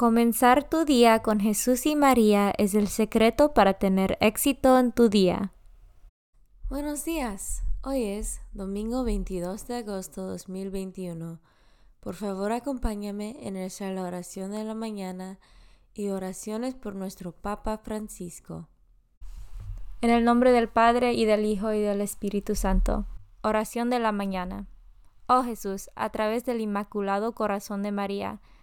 Comenzar tu día con Jesús y María es el secreto para tener éxito en tu día. Buenos días. Hoy es domingo 22 de agosto 2021. Por favor, acompáñame en nuestra oración de la mañana y oraciones por nuestro Papa Francisco. En el nombre del Padre y del Hijo y del Espíritu Santo. Oración de la mañana. Oh Jesús, a través del Inmaculado Corazón de María,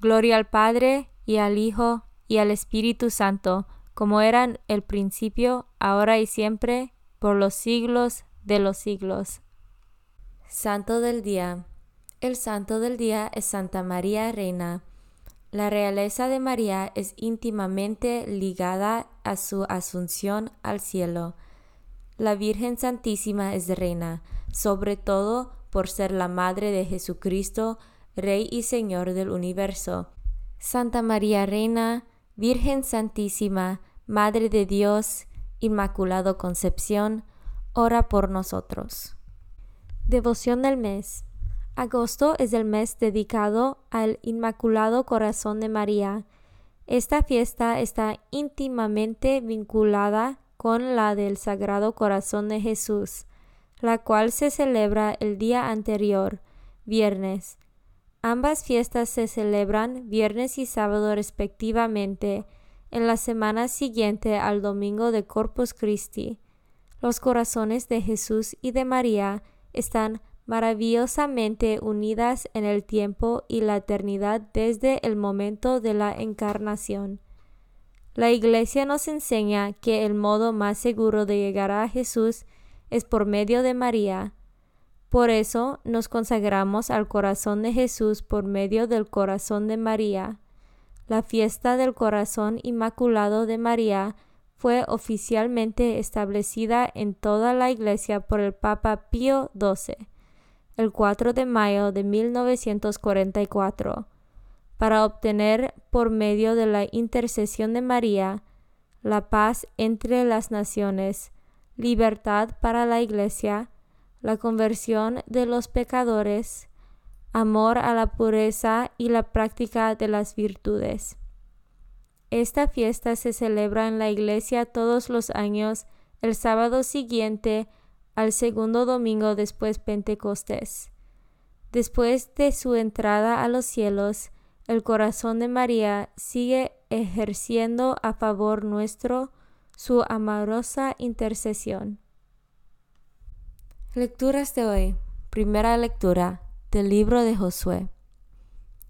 Gloria al Padre, y al Hijo, y al Espíritu Santo, como eran el principio, ahora y siempre, por los siglos de los siglos. Santo del Día. El Santo del Día es Santa María Reina. La realeza de María es íntimamente ligada a su asunción al cielo. La Virgen Santísima es reina, sobre todo por ser la Madre de Jesucristo, Rey y Señor del universo. Santa María Reina, Virgen Santísima, Madre de Dios, Inmaculado Concepción, ora por nosotros. Devoción del mes. Agosto es el mes dedicado al Inmaculado Corazón de María. Esta fiesta está íntimamente vinculada con la del Sagrado Corazón de Jesús, la cual se celebra el día anterior, viernes. Ambas fiestas se celebran viernes y sábado respectivamente, en la semana siguiente al domingo de Corpus Christi. Los corazones de Jesús y de María están maravillosamente unidas en el tiempo y la eternidad desde el momento de la encarnación. La Iglesia nos enseña que el modo más seguro de llegar a Jesús es por medio de María. Por eso nos consagramos al corazón de Jesús por medio del corazón de María. La fiesta del corazón inmaculado de María fue oficialmente establecida en toda la Iglesia por el Papa Pío XII el 4 de mayo de 1944 para obtener por medio de la intercesión de María la paz entre las naciones, libertad para la Iglesia, la conversión de los pecadores, amor a la pureza y la práctica de las virtudes. Esta fiesta se celebra en la Iglesia todos los años el sábado siguiente al segundo domingo después Pentecostés. Después de su entrada a los cielos, el corazón de María sigue ejerciendo a favor nuestro su amorosa intercesión. Lecturas de hoy. Primera lectura del libro de Josué.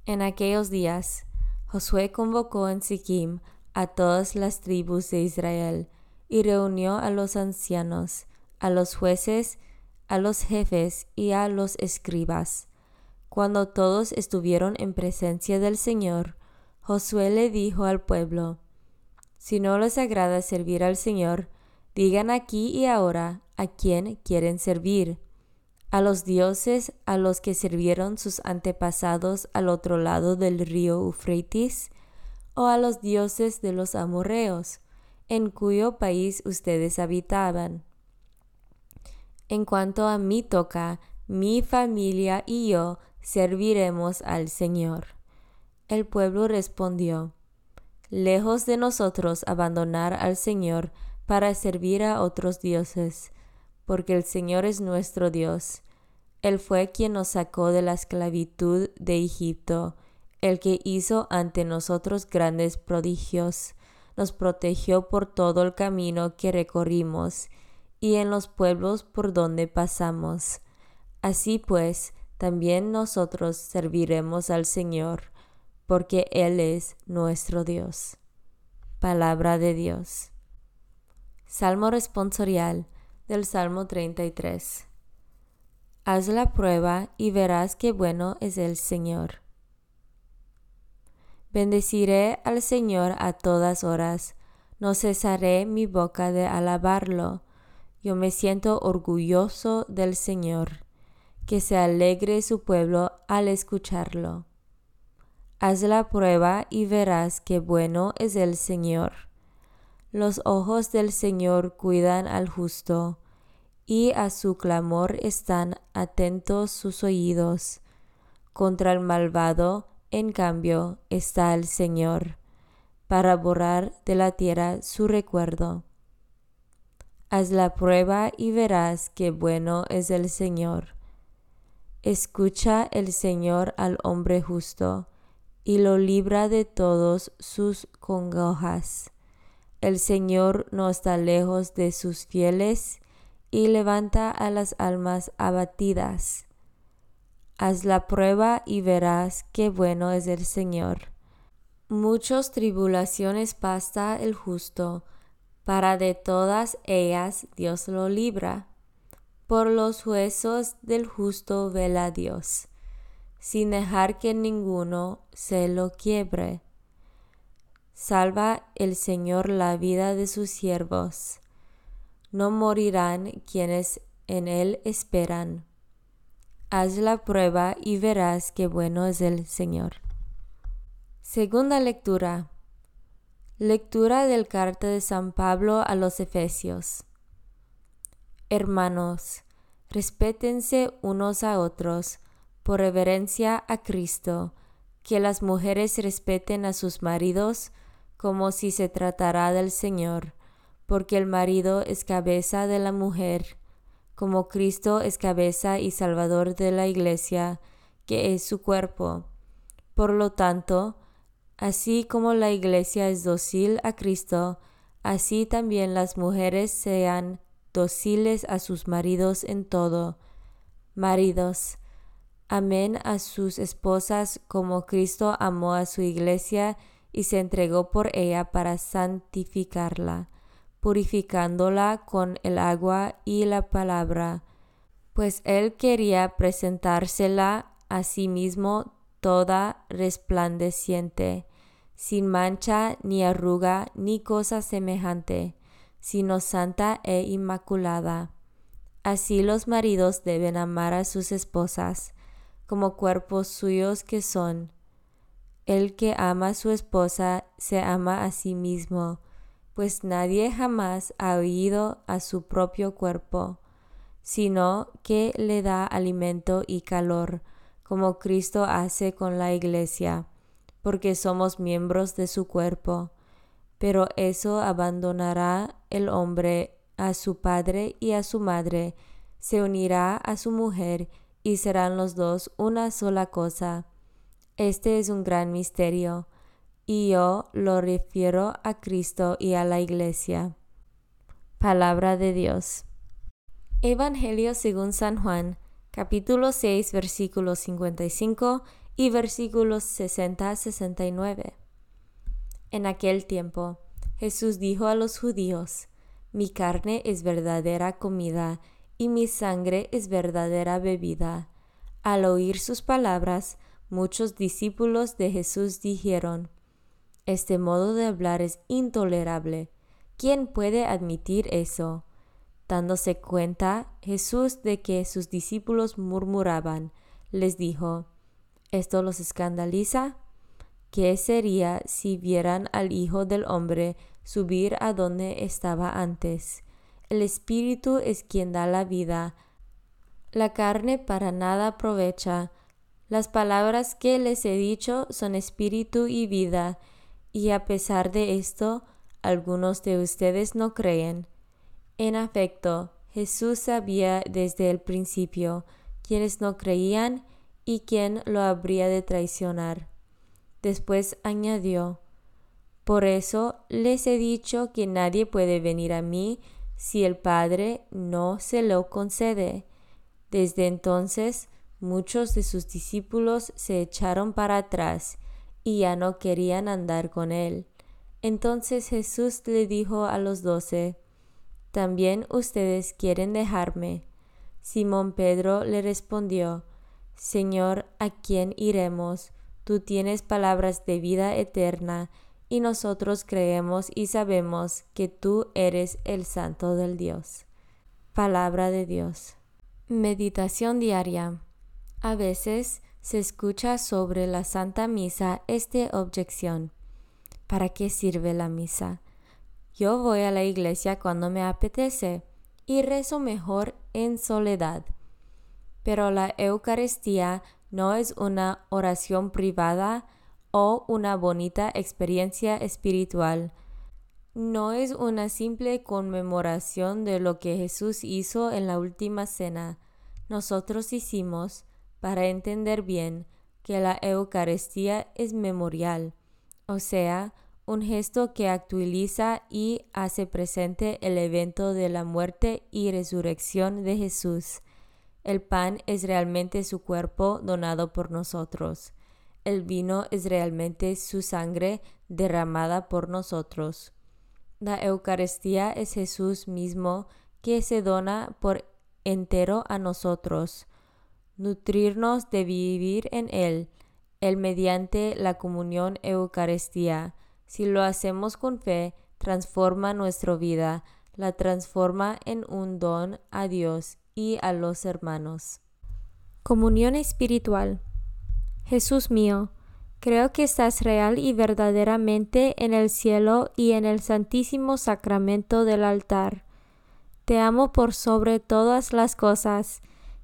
En aquellos días, Josué convocó en Sikkim a todas las tribus de Israel y reunió a los ancianos a los jueces, a los jefes y a los escribas. Cuando todos estuvieron en presencia del Señor, Josué le dijo al pueblo, Si no les agrada servir al Señor, digan aquí y ahora a quién quieren servir, a los dioses a los que sirvieron sus antepasados al otro lado del río Eufrates, o a los dioses de los amorreos, en cuyo país ustedes habitaban. En cuanto a mí toca, mi familia y yo serviremos al Señor. El pueblo respondió, Lejos de nosotros abandonar al Señor para servir a otros dioses, porque el Señor es nuestro Dios. Él fue quien nos sacó de la esclavitud de Egipto, el que hizo ante nosotros grandes prodigios, nos protegió por todo el camino que recorrimos y en los pueblos por donde pasamos. Así pues, también nosotros serviremos al Señor, porque Él es nuestro Dios. Palabra de Dios. Salmo responsorial del Salmo 33. Haz la prueba y verás qué bueno es el Señor. Bendeciré al Señor a todas horas, no cesaré mi boca de alabarlo. Yo me siento orgulloso del Señor que se alegre su pueblo al escucharlo. Haz la prueba y verás qué bueno es el Señor. Los ojos del Señor cuidan al justo, y a su clamor están atentos sus oídos. Contra el malvado, en cambio, está el Señor, para borrar de la tierra su recuerdo. Haz la prueba y verás qué bueno es el Señor Escucha el Señor al hombre justo, y lo libra de todos sus congojas. El Señor no está lejos de sus fieles, y levanta a las almas abatidas. Haz la prueba y verás qué bueno es el Señor. Muchas tribulaciones pasa el justo, para de todas ellas Dios lo libra por los huesos del justo vela Dios, sin dejar que ninguno se lo quiebre. Salva el Señor la vida de sus siervos. No morirán quienes en Él esperan. Haz la prueba y verás qué bueno es el Señor. Segunda lectura. Lectura del carta de San Pablo a los Efesios. Hermanos, respétense unos a otros por reverencia a Cristo, que las mujeres respeten a sus maridos como si se tratara del Señor, porque el marido es cabeza de la mujer, como Cristo es cabeza y salvador de la iglesia, que es su cuerpo. Por lo tanto, así como la iglesia es dócil a Cristo, así también las mujeres sean dociles a sus maridos en todo. Maridos, amén a sus esposas como Cristo amó a su iglesia y se entregó por ella para santificarla, purificándola con el agua y la palabra, pues él quería presentársela a sí mismo toda resplandeciente, sin mancha ni arruga ni cosa semejante sino santa e inmaculada. Así los maridos deben amar a sus esposas como cuerpos suyos que son. El que ama a su esposa se ama a sí mismo, pues nadie jamás ha oído a su propio cuerpo, sino que le da alimento y calor, como Cristo hace con la iglesia, porque somos miembros de su cuerpo pero eso abandonará el hombre a su padre y a su madre, se unirá a su mujer y serán los dos una sola cosa. Este es un gran misterio, y yo lo refiero a Cristo y a la Iglesia. Palabra de Dios. Evangelio según San Juan, capítulo 6, versículos 55 y versículos 60-69. En aquel tiempo, Jesús dijo a los judíos, mi carne es verdadera comida y mi sangre es verdadera bebida. Al oír sus palabras, muchos discípulos de Jesús dijeron, Este modo de hablar es intolerable. ¿Quién puede admitir eso? Dándose cuenta Jesús de que sus discípulos murmuraban, les dijo, ¿Esto los escandaliza? ¿Qué sería si vieran al Hijo del Hombre subir a donde estaba antes? El Espíritu es quien da la vida. La carne para nada aprovecha. Las palabras que les he dicho son espíritu y vida, y a pesar de esto, algunos de ustedes no creen. En efecto, Jesús sabía desde el principio quienes no creían y quién lo habría de traicionar. Después añadió, Por eso les he dicho que nadie puede venir a mí si el Padre no se lo concede. Desde entonces muchos de sus discípulos se echaron para atrás y ya no querían andar con él. Entonces Jesús le dijo a los doce, ¿También ustedes quieren dejarme? Simón Pedro le respondió, Señor, ¿a quién iremos? Tú tienes palabras de vida eterna, y nosotros creemos y sabemos que tú eres el Santo del Dios. Palabra de Dios. Meditación diaria. A veces se escucha sobre la Santa Misa esta objeción. ¿Para qué sirve la misa? Yo voy a la iglesia cuando me apetece y rezo mejor en soledad. Pero la Eucaristía no es una oración privada o una bonita experiencia espiritual. No es una simple conmemoración de lo que Jesús hizo en la última cena. Nosotros hicimos, para entender bien, que la Eucaristía es memorial, o sea, un gesto que actualiza y hace presente el evento de la muerte y resurrección de Jesús. El pan es realmente su cuerpo donado por nosotros. El vino es realmente su sangre derramada por nosotros. La Eucaristía es Jesús mismo que se dona por entero a nosotros. Nutrirnos de vivir en Él, Él mediante la comunión Eucaristía si lo hacemos con fe, transforma nuestra vida, la transforma en un don a Dios y a los hermanos. Comunión espiritual. Jesús mío, creo que estás real y verdaderamente en el cielo y en el santísimo sacramento del altar. Te amo por sobre todas las cosas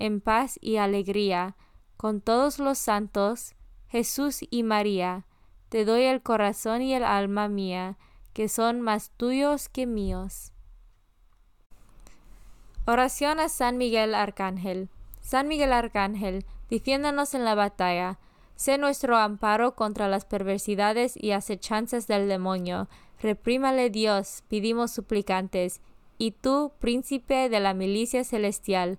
en paz y alegría, con todos los santos, Jesús y María, te doy el corazón y el alma mía, que son más tuyos que míos. Oración a San Miguel Arcángel. San Miguel Arcángel, defiéndanos en la batalla. Sé nuestro amparo contra las perversidades y acechanzas del demonio. Reprímale Dios, pedimos suplicantes. Y tú, príncipe de la milicia celestial,